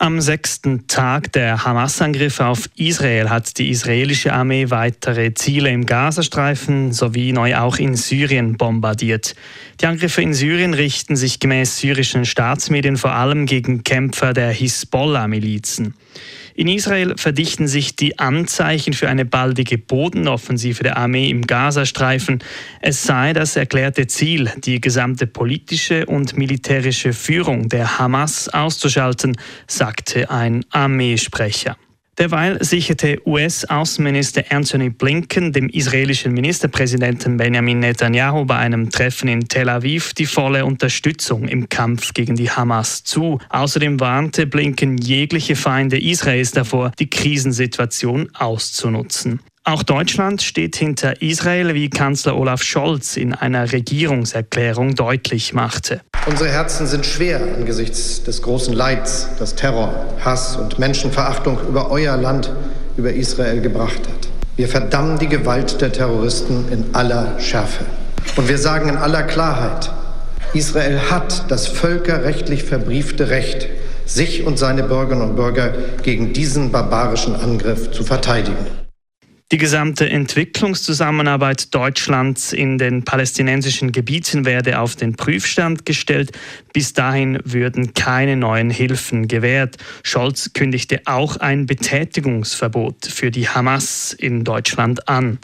Am sechsten Tag der Hamas-Angriffe auf Israel hat die israelische Armee weitere Ziele im Gazastreifen sowie neu auch in Syrien bombardiert. Die Angriffe in Syrien richten sich gemäß syrischen Staatsmedien vor allem gegen Kämpfer der Hisbollah-Milizen. In Israel verdichten sich die Anzeichen für eine baldige Bodenoffensive der Armee im Gazastreifen. Es sei das erklärte Ziel, die gesamte politische und militärische Führung der Hamas auszuschalten, sagte ein Armeesprecher. Derweil sicherte US-Außenminister Anthony Blinken dem israelischen Ministerpräsidenten Benjamin Netanyahu bei einem Treffen in Tel Aviv die volle Unterstützung im Kampf gegen die Hamas zu. Außerdem warnte Blinken jegliche Feinde Israels davor, die Krisensituation auszunutzen. Auch Deutschland steht hinter Israel, wie Kanzler Olaf Scholz in einer Regierungserklärung deutlich machte. Unsere Herzen sind schwer angesichts des großen Leids, das Terror, Hass und Menschenverachtung über euer Land, über Israel gebracht hat. Wir verdammen die Gewalt der Terroristen in aller Schärfe. Und wir sagen in aller Klarheit, Israel hat das völkerrechtlich verbriefte Recht, sich und seine Bürgerinnen und Bürger gegen diesen barbarischen Angriff zu verteidigen. Die gesamte Entwicklungszusammenarbeit Deutschlands in den palästinensischen Gebieten werde auf den Prüfstand gestellt. Bis dahin würden keine neuen Hilfen gewährt. Scholz kündigte auch ein Betätigungsverbot für die Hamas in Deutschland an.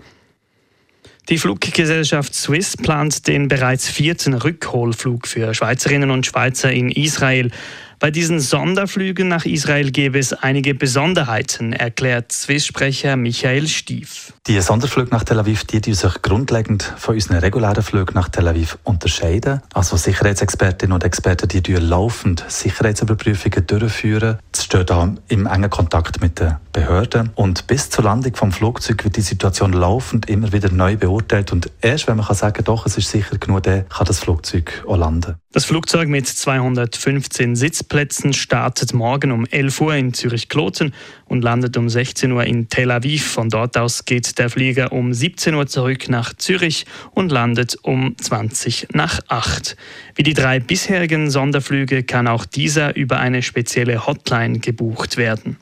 Die Fluggesellschaft Swiss plant den bereits vierten Rückholflug für Schweizerinnen und Schweizer in Israel. Bei diesen Sonderflügen nach Israel gäbe es einige Besonderheiten, erklärt Swiss-Sprecher Michael Stief. Die Sonderflüge nach Tel Aviv, die, die sich grundlegend von unseren regulären Flügen nach Tel Aviv unterscheiden. Also Sicherheitsexpertinnen und Experten, die laufend Sicherheitsüberprüfungen durchführen. Sie stehen da im engen Kontakt mit den Behörden. Und bis zur Landung vom Flugzeug wird die Situation laufend immer wieder neu beurteilt. Und erst wenn man kann sagen, doch, es ist sicher genug, dann kann das Flugzeug auch landen. Das Flugzeug mit 215 Sitzplätzen startet morgen um 11 Uhr in Zürich-Kloten und landet um 16 Uhr in Tel Aviv. Von dort aus geht der Flieger um 17 Uhr zurück nach Zürich und landet um 20 nach 8. Wie die drei bisherigen Sonderflüge kann auch dieser über eine spezielle Hotline gebucht werden.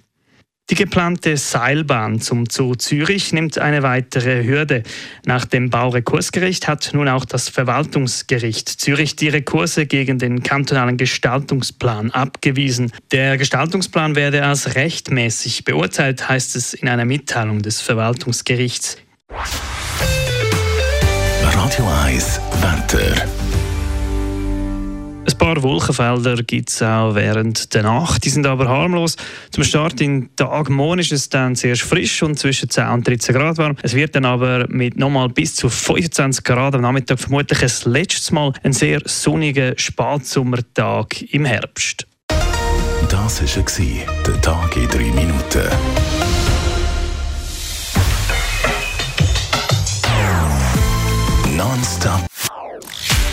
Die geplante Seilbahn zum Zoo Zürich nimmt eine weitere Hürde. Nach dem Baurekursgericht hat nun auch das Verwaltungsgericht Zürich die Rekurse gegen den kantonalen Gestaltungsplan abgewiesen. Der Gestaltungsplan werde als rechtmäßig beurteilt, heißt es in einer Mitteilung des Verwaltungsgerichts. Radio 1 Wetter. Ein paar Wolkenfelder gibt es auch während der Nacht. Die sind aber harmlos. Zum Start in Tag morgen ist es dann sehr frisch und zwischen 10 und 13 Grad warm. Es wird dann aber mit nochmal bis zu 25 Grad am Nachmittag vermutlich das letzte Mal ein sehr sonniger Spatsommertag im Herbst. Das war der Tag in 3 Minuten.